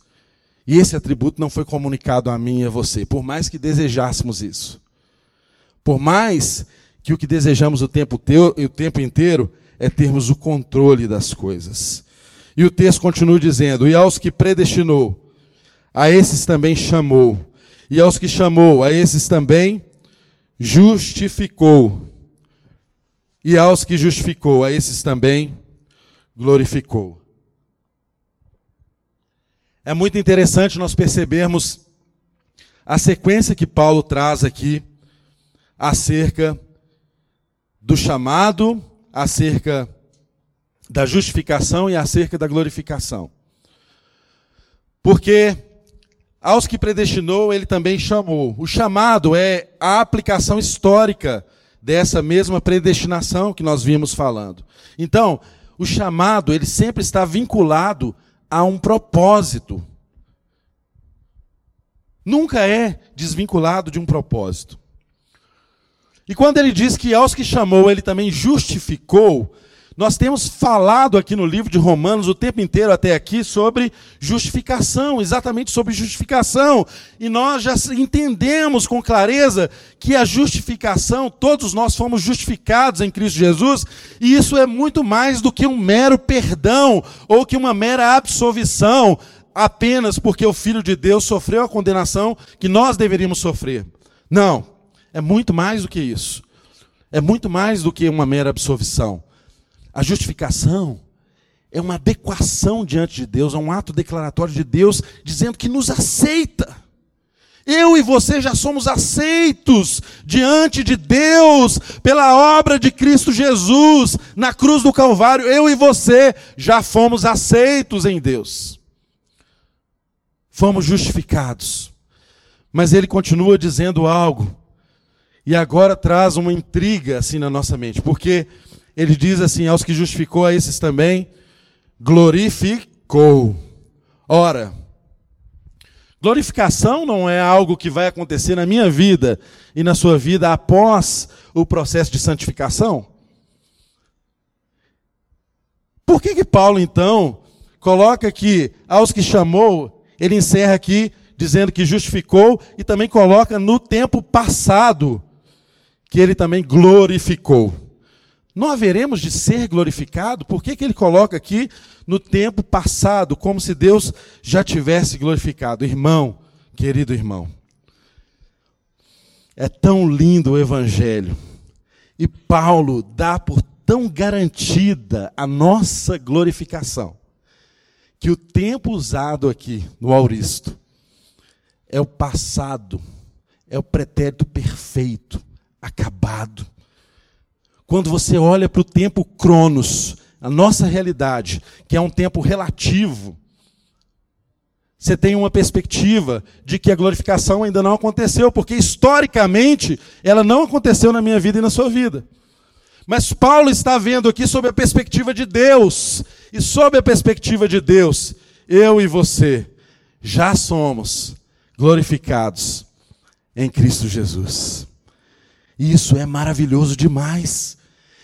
E esse atributo não foi comunicado a mim e a você, por mais que desejássemos isso. Por mais que o que desejamos o tempo, teu, o tempo inteiro é termos o controle das coisas. E o texto continua dizendo: E aos que predestinou, a esses também chamou. E aos que chamou, a esses também justificou. E aos que justificou, a esses também glorificou. É muito interessante nós percebermos a sequência que Paulo traz aqui acerca do chamado, acerca da justificação e acerca da glorificação. Porque aos que predestinou, ele também chamou. O chamado é a aplicação histórica dessa mesma predestinação que nós vimos falando. Então, o chamado, ele sempre está vinculado a um propósito. Nunca é desvinculado de um propósito. E quando ele diz que aos que chamou, ele também justificou, nós temos falado aqui no livro de Romanos o tempo inteiro até aqui sobre justificação, exatamente sobre justificação. E nós já entendemos com clareza que a justificação, todos nós fomos justificados em Cristo Jesus, e isso é muito mais do que um mero perdão ou que uma mera absolvição, apenas porque o Filho de Deus sofreu a condenação que nós deveríamos sofrer. Não, é muito mais do que isso. É muito mais do que uma mera absolvição. A justificação é uma adequação diante de Deus, é um ato declaratório de Deus dizendo que nos aceita. Eu e você já somos aceitos diante de Deus pela obra de Cristo Jesus na cruz do Calvário. Eu e você já fomos aceitos em Deus. Fomos justificados. Mas ele continua dizendo algo. E agora traz uma intriga assim na nossa mente, porque ele diz assim: aos que justificou, a esses também glorificou. Ora, glorificação não é algo que vai acontecer na minha vida e na sua vida após o processo de santificação? Por que, que Paulo, então, coloca que aos que chamou, ele encerra aqui dizendo que justificou e também coloca no tempo passado que ele também glorificou? Não haveremos de ser glorificado? Por que, que ele coloca aqui no tempo passado, como se Deus já tivesse glorificado? Irmão, querido irmão, é tão lindo o Evangelho, e Paulo dá por tão garantida a nossa glorificação, que o tempo usado aqui no Auristo é o passado, é o pretérito perfeito, acabado quando você olha para o tempo cronos, a nossa realidade, que é um tempo relativo, você tem uma perspectiva de que a glorificação ainda não aconteceu, porque historicamente ela não aconteceu na minha vida e na sua vida. Mas Paulo está vendo aqui sob a perspectiva de Deus, e sob a perspectiva de Deus, eu e você já somos glorificados em Cristo Jesus. E isso é maravilhoso demais.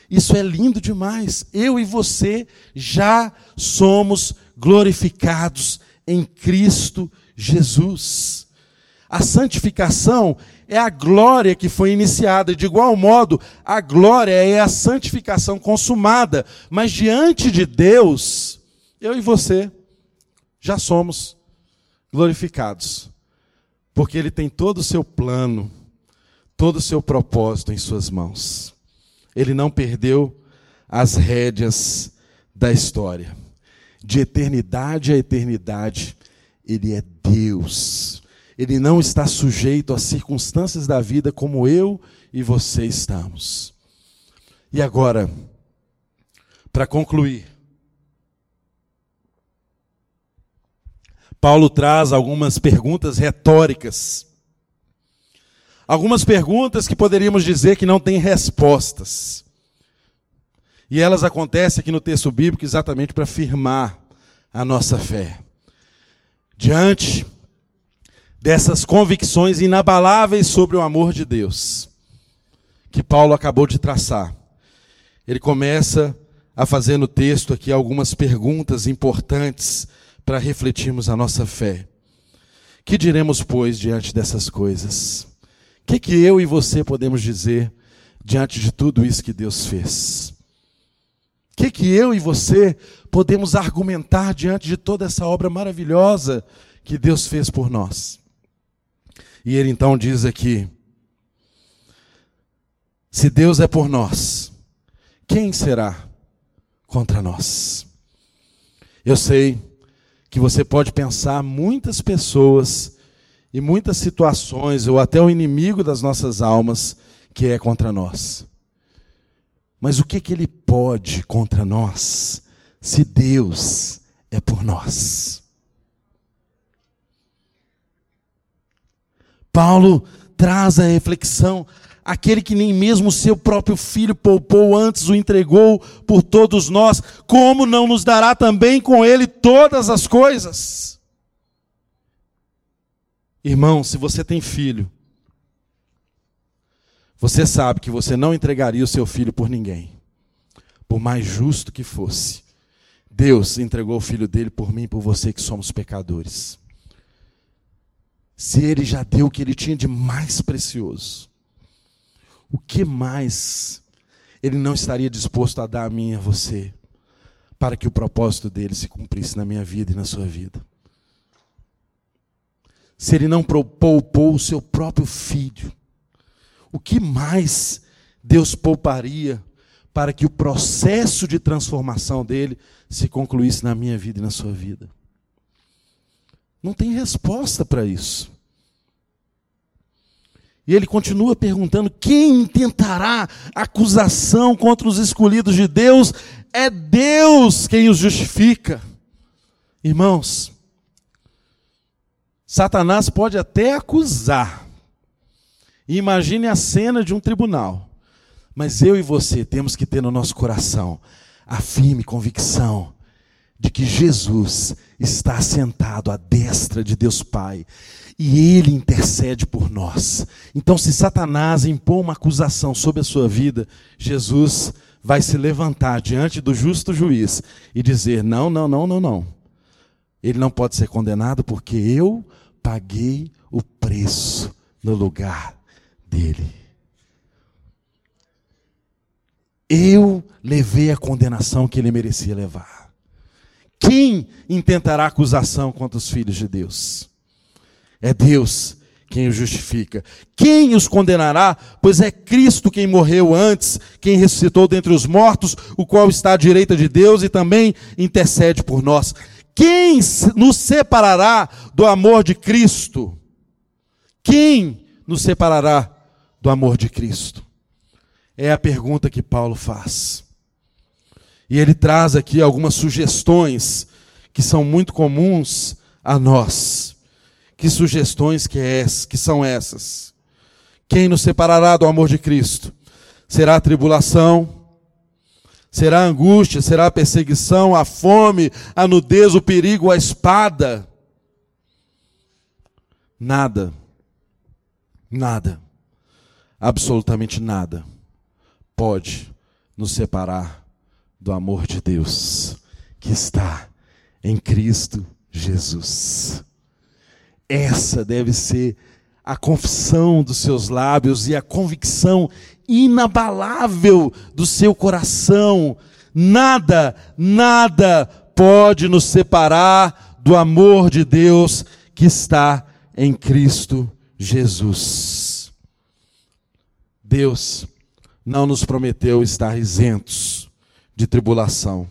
Isso é lindo demais. Eu e você já somos glorificados em Cristo Jesus. A santificação é a glória que foi iniciada. De igual modo, a glória é a santificação consumada. Mas diante de Deus, eu e você já somos glorificados. Porque Ele tem todo o seu plano, todo o seu propósito em Suas mãos. Ele não perdeu as rédeas da história. De eternidade a eternidade, Ele é Deus. Ele não está sujeito às circunstâncias da vida como eu e você estamos. E agora, para concluir, Paulo traz algumas perguntas retóricas. Algumas perguntas que poderíamos dizer que não têm respostas. E elas acontecem aqui no texto bíblico exatamente para firmar a nossa fé. Diante dessas convicções inabaláveis sobre o amor de Deus, que Paulo acabou de traçar, ele começa a fazer no texto aqui algumas perguntas importantes para refletirmos a nossa fé. Que diremos, pois, diante dessas coisas? O que, que eu e você podemos dizer diante de tudo isso que Deus fez? que, que eu e você podemos argumentar diante de toda essa obra maravilhosa que Deus fez por nós? E ele então diz aqui: se Deus é por nós, quem será contra nós? Eu sei que você pode pensar muitas pessoas e muitas situações, ou até o inimigo das nossas almas, que é contra nós. Mas o que, que ele pode contra nós, se Deus é por nós? Paulo traz a reflexão, aquele que nem mesmo seu próprio filho poupou, antes o entregou por todos nós, como não nos dará também com ele todas as coisas? Irmão, se você tem filho, você sabe que você não entregaria o seu filho por ninguém, por mais justo que fosse. Deus entregou o filho dele por mim e por você que somos pecadores. Se ele já deu o que ele tinha de mais precioso, o que mais ele não estaria disposto a dar a mim e a você, para que o propósito dele se cumprisse na minha vida e na sua vida? Se ele não poupou o seu próprio filho, o que mais Deus pouparia para que o processo de transformação dele se concluísse na minha vida e na sua vida? Não tem resposta para isso. E ele continua perguntando: quem intentará acusação contra os escolhidos de Deus? É Deus quem os justifica. Irmãos, Satanás pode até acusar, imagine a cena de um tribunal. Mas eu e você temos que ter no nosso coração a firme convicção de que Jesus está sentado à destra de Deus Pai e ele intercede por nós. Então, se Satanás impor uma acusação sobre a sua vida, Jesus vai se levantar diante do justo juiz e dizer: Não, não, não, não, não. Ele não pode ser condenado porque eu paguei o preço no lugar dele. Eu levei a condenação que ele merecia levar. Quem intentará acusação contra os filhos de Deus? É Deus quem os justifica. Quem os condenará? Pois é Cristo quem morreu antes, quem ressuscitou dentre os mortos, o qual está à direita de Deus e também intercede por nós. Quem nos separará do amor de Cristo? Quem nos separará do amor de Cristo? É a pergunta que Paulo faz. E ele traz aqui algumas sugestões que são muito comuns a nós. Que sugestões que, é, que são essas? Quem nos separará do amor de Cristo? Será a tribulação? Será a angústia? Será a perseguição? A fome? A nudez? O perigo? A espada? Nada. Nada absolutamente nada pode nos separar do amor de Deus que está em Cristo Jesus. Essa deve ser a confissão dos seus lábios e a convicção inabalável do seu coração. Nada, nada pode nos separar do amor de Deus que está em Cristo Jesus. Deus não nos prometeu estar isentos de tribulação.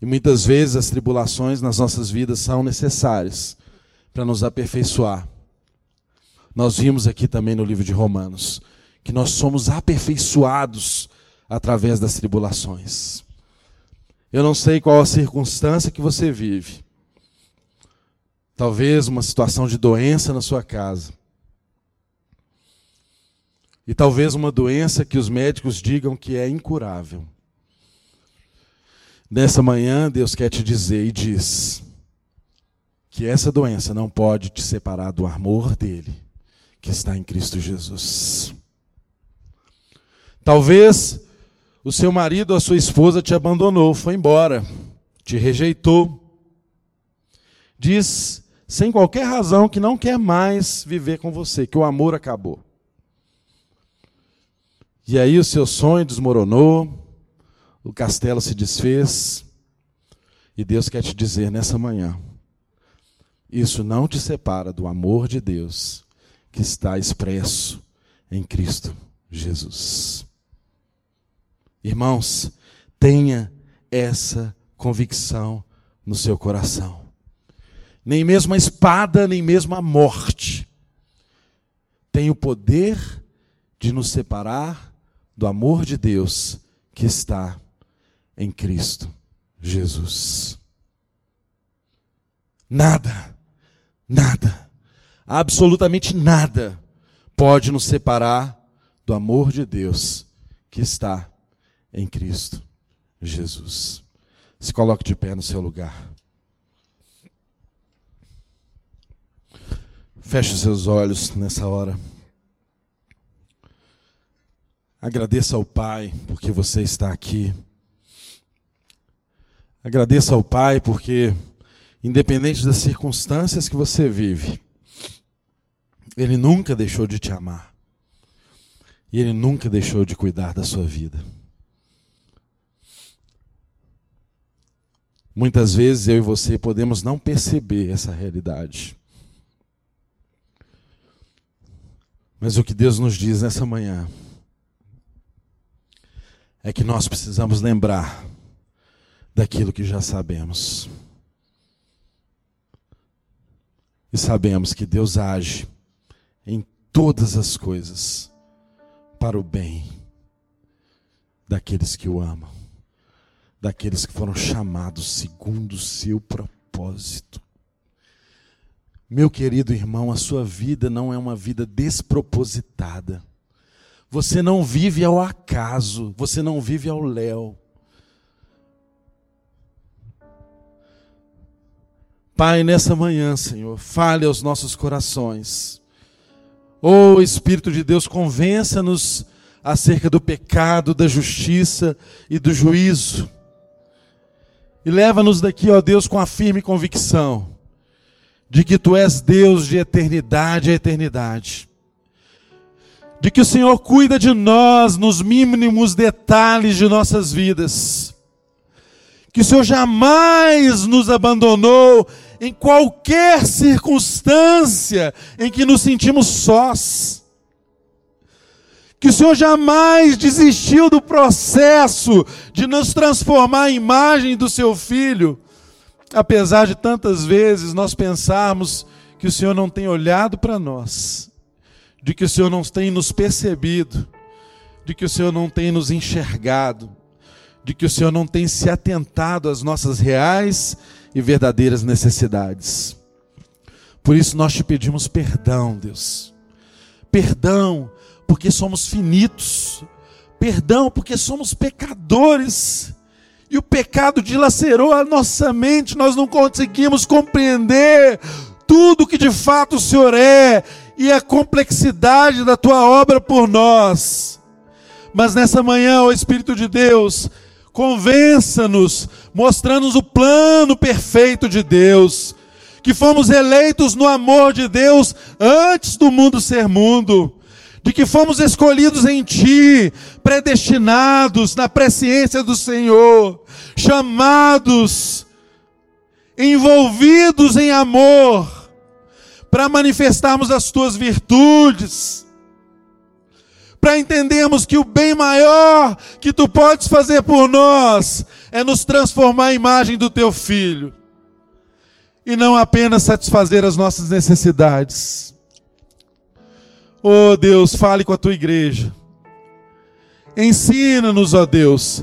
E muitas vezes as tribulações nas nossas vidas são necessárias para nos aperfeiçoar. Nós vimos aqui também no livro de Romanos que nós somos aperfeiçoados através das tribulações. Eu não sei qual a circunstância que você vive. Talvez uma situação de doença na sua casa. E talvez uma doença que os médicos digam que é incurável. Nessa manhã, Deus quer te dizer e diz que essa doença não pode te separar do amor dele, que está em Cristo Jesus. Talvez o seu marido ou a sua esposa te abandonou, foi embora, te rejeitou. Diz sem qualquer razão que não quer mais viver com você, que o amor acabou. E aí o seu sonho desmoronou, o castelo se desfez, e Deus quer te dizer nessa manhã: isso não te separa do amor de Deus que está expresso em Cristo Jesus. Irmãos, tenha essa convicção no seu coração. Nem mesmo a espada, nem mesmo a morte tem o poder de nos separar do amor de Deus que está em Cristo Jesus. Nada, nada, absolutamente nada pode nos separar do amor de Deus que está em Cristo Jesus. Se coloque de pé no seu lugar. Feche os seus olhos nessa hora. Agradeça ao Pai porque você está aqui. Agradeça ao Pai porque, independente das circunstâncias que você vive, Ele nunca deixou de te amar. E Ele nunca deixou de cuidar da sua vida. Muitas vezes eu e você podemos não perceber essa realidade. Mas o que Deus nos diz nessa manhã é que nós precisamos lembrar daquilo que já sabemos. E sabemos que Deus age em todas as coisas para o bem daqueles que o amam daqueles que foram chamados segundo o seu propósito. Meu querido irmão, a sua vida não é uma vida despropositada. Você não vive ao acaso, você não vive ao léu. Pai, nessa manhã, Senhor, fale aos nossos corações. Oh Espírito de Deus, convença-nos acerca do pecado, da justiça e do juízo. E leva-nos daqui, ó Deus, com a firme convicção de que Tu és Deus de eternidade a eternidade. De que o Senhor cuida de nós nos mínimos detalhes de nossas vidas. Que o Senhor jamais nos abandonou em qualquer circunstância em que nos sentimos sós que o Senhor jamais desistiu do processo de nos transformar à imagem do seu filho, apesar de tantas vezes nós pensarmos que o Senhor não tem olhado para nós, de que o Senhor não tem nos percebido, de que o Senhor não tem nos enxergado, de que o Senhor não tem se atentado às nossas reais e verdadeiras necessidades. Por isso nós te pedimos perdão, Deus. Perdão porque somos finitos. Perdão, porque somos pecadores. E o pecado dilacerou a nossa mente, nós não conseguimos compreender tudo que de fato o Senhor é e a complexidade da tua obra por nós. Mas nessa manhã, o Espírito de Deus, Convença-nos, mostrando-nos o plano perfeito de Deus, que fomos eleitos no amor de Deus antes do mundo ser mundo, de que fomos escolhidos em Ti, predestinados na presciência do Senhor, chamados, envolvidos em amor, para manifestarmos as Tuas virtudes para entendermos que o bem maior que tu podes fazer por nós é nos transformar à imagem do teu filho e não apenas satisfazer as nossas necessidades. Oh Deus, fale com a tua igreja. Ensina-nos, ó Deus,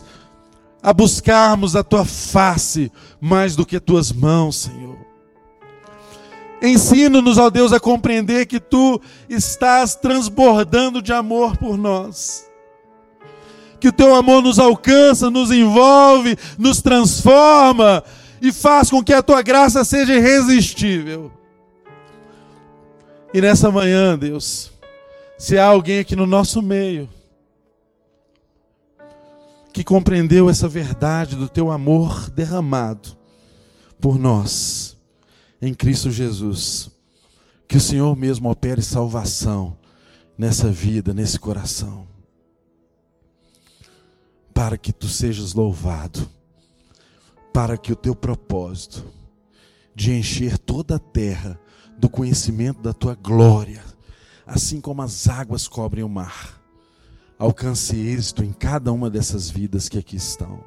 a buscarmos a tua face mais do que tuas mãos, Senhor. Ensina-nos, ó Deus, a compreender que tu estás transbordando de amor por nós. Que o teu amor nos alcança, nos envolve, nos transforma e faz com que a tua graça seja irresistível. E nessa manhã, Deus, se há alguém aqui no nosso meio que compreendeu essa verdade do teu amor derramado por nós, em Cristo Jesus. Que o Senhor mesmo opere salvação nessa vida, nesse coração. Para que tu sejas louvado. Para que o teu propósito de encher toda a terra do conhecimento da tua glória, assim como as águas cobrem o mar, alcance êxito em cada uma dessas vidas que aqui estão.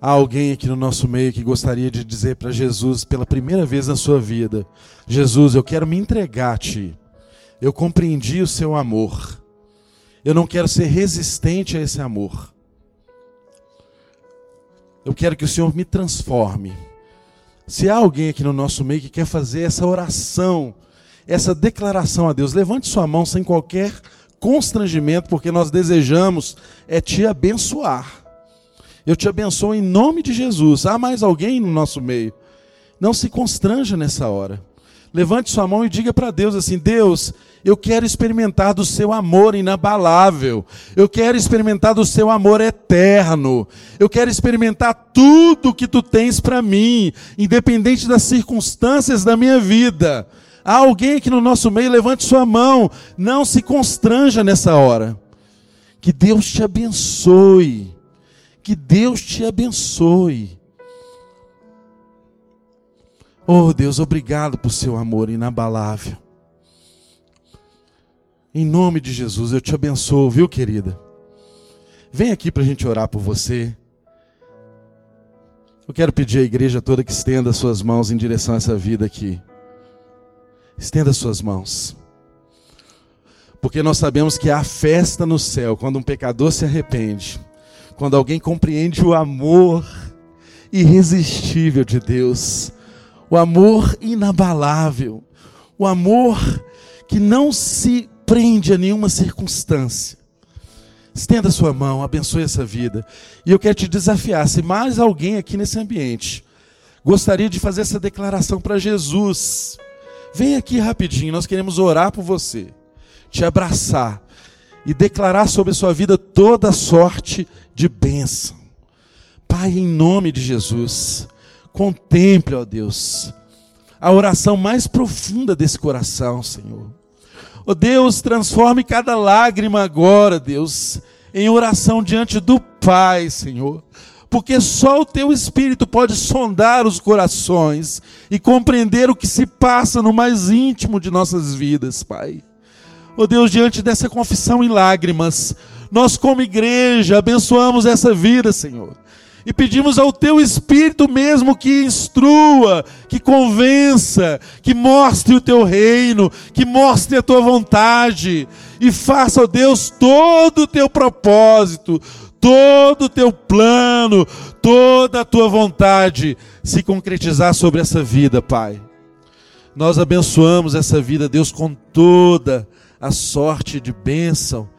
Há alguém aqui no nosso meio que gostaria de dizer para Jesus pela primeira vez na sua vida: Jesus, eu quero me entregar a Ti. Eu compreendi o Seu amor. Eu não quero ser resistente a esse amor. Eu quero que o Senhor me transforme. Se há alguém aqui no nosso meio que quer fazer essa oração, essa declaração a Deus, levante sua mão sem qualquer constrangimento, porque nós desejamos é te abençoar. Eu te abençoo em nome de Jesus. Há mais alguém no nosso meio? Não se constranja nessa hora. Levante sua mão e diga para Deus assim: Deus, eu quero experimentar do seu amor inabalável. Eu quero experimentar do seu amor eterno. Eu quero experimentar tudo que tu tens para mim, independente das circunstâncias da minha vida. Há alguém aqui no nosso meio, levante sua mão. Não se constranja nessa hora. Que Deus te abençoe. Que Deus te abençoe. Oh Deus, obrigado por seu amor inabalável. Em nome de Jesus, eu te abençoo, viu, querida? Vem aqui para a gente orar por você. Eu quero pedir à igreja toda que estenda suas mãos em direção a essa vida aqui. Estenda suas mãos. Porque nós sabemos que há festa no céu quando um pecador se arrepende quando alguém compreende o amor irresistível de Deus, o amor inabalável, o amor que não se prende a nenhuma circunstância. Estenda sua mão, abençoe essa vida. E eu quero te desafiar: se mais alguém aqui nesse ambiente gostaria de fazer essa declaração para Jesus, vem aqui rapidinho, nós queremos orar por você, te abraçar e declarar sobre a sua vida toda sorte de bênção. Pai, em nome de Jesus, contemple, ó Deus, a oração mais profunda desse coração, Senhor. Ó Deus, transforme cada lágrima agora, Deus, em oração diante do Pai, Senhor. Porque só o teu Espírito pode sondar os corações e compreender o que se passa no mais íntimo de nossas vidas, Pai. Ó Deus, diante dessa confissão em lágrimas, nós, como igreja, abençoamos essa vida, Senhor. E pedimos ao Teu Espírito mesmo que instrua, que convença, que mostre o Teu reino, que mostre a Tua vontade. E faça, ó Deus, todo o Teu propósito, todo o Teu plano, toda a Tua vontade se concretizar sobre essa vida, Pai. Nós abençoamos essa vida, Deus, com toda a sorte de bênção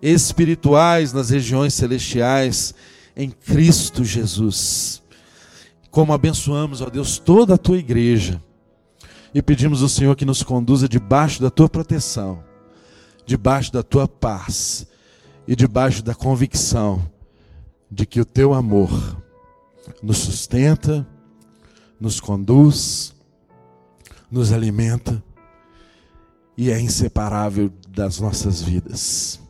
espirituais nas regiões celestiais em Cristo Jesus. Como abençoamos, ó Deus, toda a tua igreja e pedimos ao Senhor que nos conduza debaixo da tua proteção, debaixo da tua paz e debaixo da convicção de que o teu amor nos sustenta, nos conduz, nos alimenta e é inseparável das nossas vidas.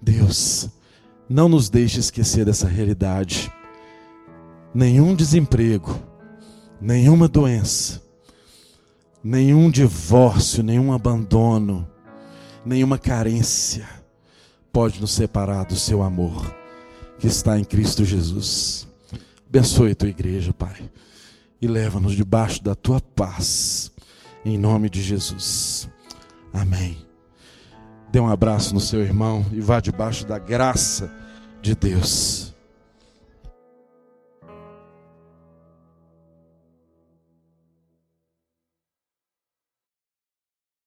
Deus, não nos deixe esquecer dessa realidade. Nenhum desemprego, nenhuma doença, nenhum divórcio, nenhum abandono, nenhuma carência pode nos separar do seu amor que está em Cristo Jesus. Abençoe a tua igreja, Pai, e leva-nos debaixo da tua paz, em nome de Jesus. Amém. Dê um abraço no seu irmão e vá debaixo da graça de Deus.